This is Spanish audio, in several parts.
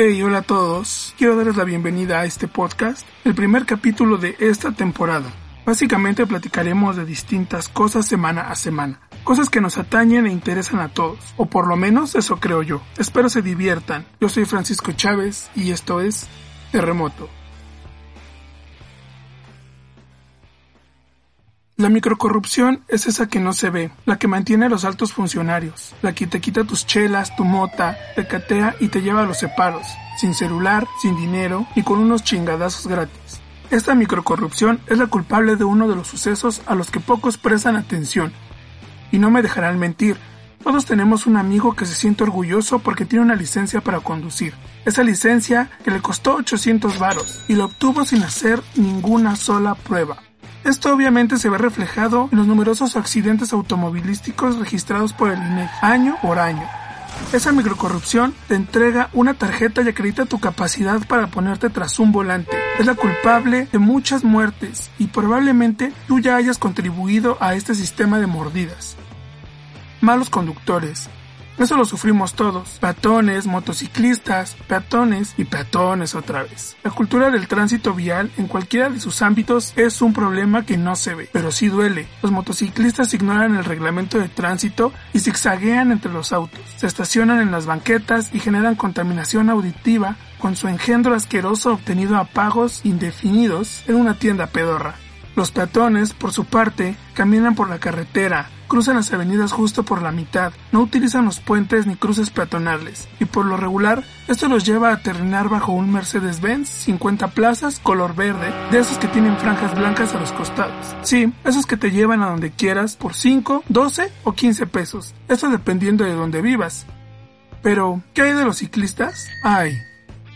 Hey, hola a todos. Quiero darles la bienvenida a este podcast, el primer capítulo de esta temporada. Básicamente platicaremos de distintas cosas semana a semana, cosas que nos atañen e interesan a todos, o por lo menos eso creo yo. Espero se diviertan. Yo soy Francisco Chávez y esto es Terremoto. La microcorrupción es esa que no se ve, la que mantiene a los altos funcionarios, la que te quita tus chelas, tu mota, te catea y te lleva a los separos, sin celular, sin dinero y con unos chingadazos gratis. Esta microcorrupción es la culpable de uno de los sucesos a los que pocos prestan atención. Y no me dejarán mentir, todos tenemos un amigo que se siente orgulloso porque tiene una licencia para conducir. Esa licencia que le costó 800 varos y lo obtuvo sin hacer ninguna sola prueba. Esto obviamente se ve reflejado en los numerosos accidentes automovilísticos registrados por el año por año. Esa microcorrupción te entrega una tarjeta y acredita tu capacidad para ponerte tras un volante. Es la culpable de muchas muertes y probablemente tú ya hayas contribuido a este sistema de mordidas. Malos conductores, eso lo sufrimos todos. Peatones, motociclistas, peatones y peatones otra vez. La cultura del tránsito vial en cualquiera de sus ámbitos es un problema que no se ve, pero sí duele. Los motociclistas ignoran el reglamento de tránsito y zigzaguean entre los autos. Se estacionan en las banquetas y generan contaminación auditiva con su engendro asqueroso obtenido a pagos indefinidos en una tienda pedorra. Los peatones, por su parte, caminan por la carretera, cruzan las avenidas justo por la mitad, no utilizan los puentes ni cruces peatonales, y por lo regular, esto los lleva a terminar bajo un Mercedes-Benz 50 plazas color verde, de esos que tienen franjas blancas a los costados. Sí, esos que te llevan a donde quieras por 5, 12 o 15 pesos, eso dependiendo de donde vivas. Pero, ¿qué hay de los ciclistas? Ay,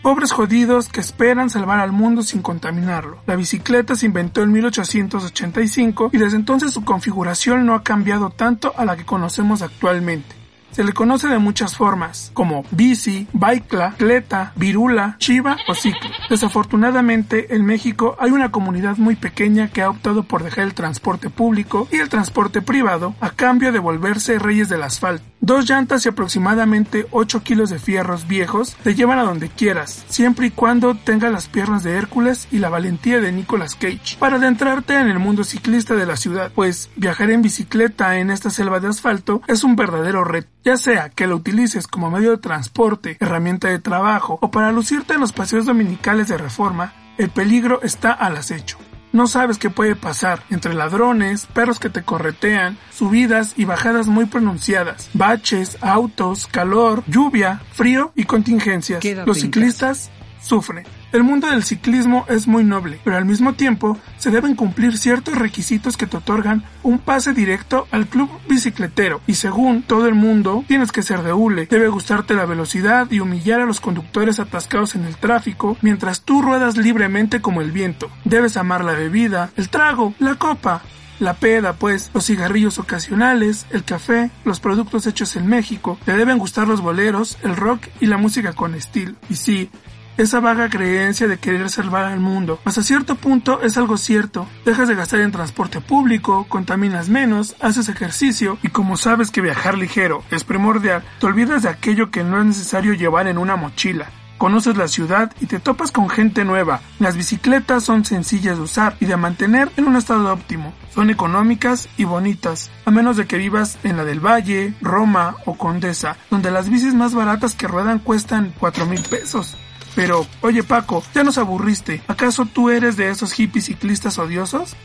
Pobres jodidos que esperan salvar al mundo sin contaminarlo. La bicicleta se inventó en 1885 y desde entonces su configuración no ha cambiado tanto a la que conocemos actualmente. Se le conoce de muchas formas, como bici, bicla, cleta, virula, chiva o ciclo. Desafortunadamente, en México hay una comunidad muy pequeña que ha optado por dejar el transporte público y el transporte privado a cambio de volverse reyes del asfalto. Dos llantas y aproximadamente 8 kilos de fierros viejos te llevan a donde quieras, siempre y cuando tengas las piernas de Hércules y la valentía de Nicolas Cage, para adentrarte en el mundo ciclista de la ciudad, pues viajar en bicicleta en esta selva de asfalto es un verdadero reto ya sea que lo utilices como medio de transporte, herramienta de trabajo o para lucirte en los paseos dominicales de reforma, el peligro está al acecho. No sabes qué puede pasar entre ladrones, perros que te corretean, subidas y bajadas muy pronunciadas, baches, autos, calor, lluvia, frío y contingencias. Los ciclistas sufren. El mundo del ciclismo es muy noble, pero al mismo tiempo se deben cumplir ciertos requisitos que te otorgan un pase directo al club bicicletero y según todo el mundo tienes que ser de hule, debe gustarte la velocidad y humillar a los conductores atascados en el tráfico mientras tú ruedas libremente como el viento. Debes amar la bebida, el trago, la copa, la peda, pues, los cigarrillos ocasionales, el café, los productos hechos en México, te deben gustar los boleros, el rock y la música con estilo. Y sí, esa vaga creencia de querer salvar al mundo. Hasta cierto punto es algo cierto. Dejas de gastar en transporte público, contaminas menos, haces ejercicio y como sabes que viajar ligero es primordial, te olvidas de aquello que no es necesario llevar en una mochila. Conoces la ciudad y te topas con gente nueva. Las bicicletas son sencillas de usar y de mantener en un estado óptimo. Son económicas y bonitas, a menos de que vivas en la del Valle, Roma o Condesa, donde las bicis más baratas que ruedan cuestan 4 mil pesos. Pero, oye Paco, ¿ya nos aburriste? ¿Acaso tú eres de esos hippies ciclistas odiosos?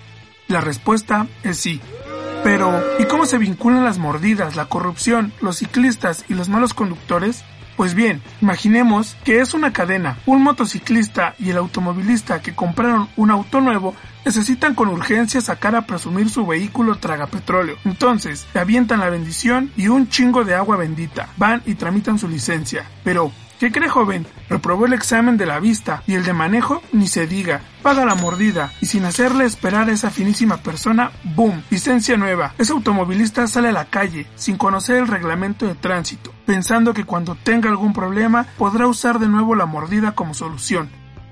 La respuesta es sí. Pero, ¿y cómo se vinculan las mordidas, la corrupción, los ciclistas y los malos conductores? Pues bien, imaginemos que es una cadena. Un motociclista y el automovilista que compraron un auto nuevo necesitan con urgencia sacar a presumir su vehículo traga petróleo. Entonces, le avientan la bendición y un chingo de agua bendita. Van y tramitan su licencia. Pero, ¿Qué cree joven? Reprobó el examen de la vista y el de manejo ni se diga. Paga la mordida y sin hacerle esperar a esa finísima persona, ¡boom! Licencia nueva. Ese automovilista sale a la calle sin conocer el reglamento de tránsito, pensando que cuando tenga algún problema podrá usar de nuevo la mordida como solución.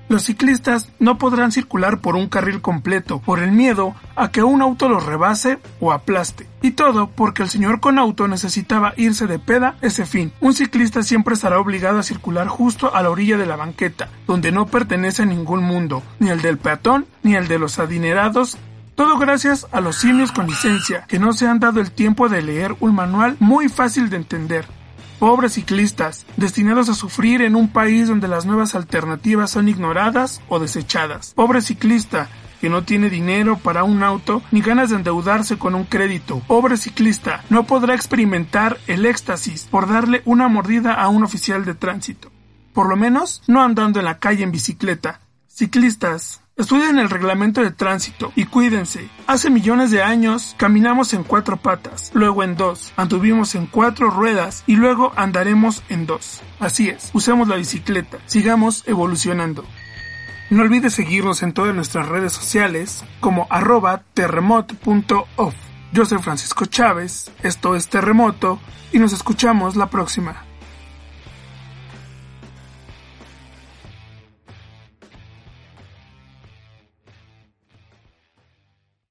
Los ciclistas no podrán circular por un carril completo por el miedo a que un auto los rebase o aplaste. Y todo porque el señor con auto necesitaba irse de peda ese fin. Un ciclista siempre estará obligado a circular justo a la orilla de la banqueta, donde no pertenece a ningún mundo, ni el del peatón, ni el de los adinerados todo gracias a los simios con licencia, que no se han dado el tiempo de leer un manual muy fácil de entender. Pobres ciclistas, destinados a sufrir en un país donde las nuevas alternativas son ignoradas o desechadas. Pobre ciclista, que no tiene dinero para un auto ni ganas de endeudarse con un crédito. Pobre ciclista, no podrá experimentar el éxtasis por darle una mordida a un oficial de tránsito. Por lo menos no andando en la calle en bicicleta. Ciclistas, Estudien el reglamento de tránsito y cuídense. Hace millones de años caminamos en cuatro patas, luego en dos, anduvimos en cuatro ruedas y luego andaremos en dos. Así es, usemos la bicicleta, sigamos evolucionando. No olvides seguirnos en todas nuestras redes sociales como arroba terremoto.off. Yo soy Francisco Chávez, esto es Terremoto y nos escuchamos la próxima.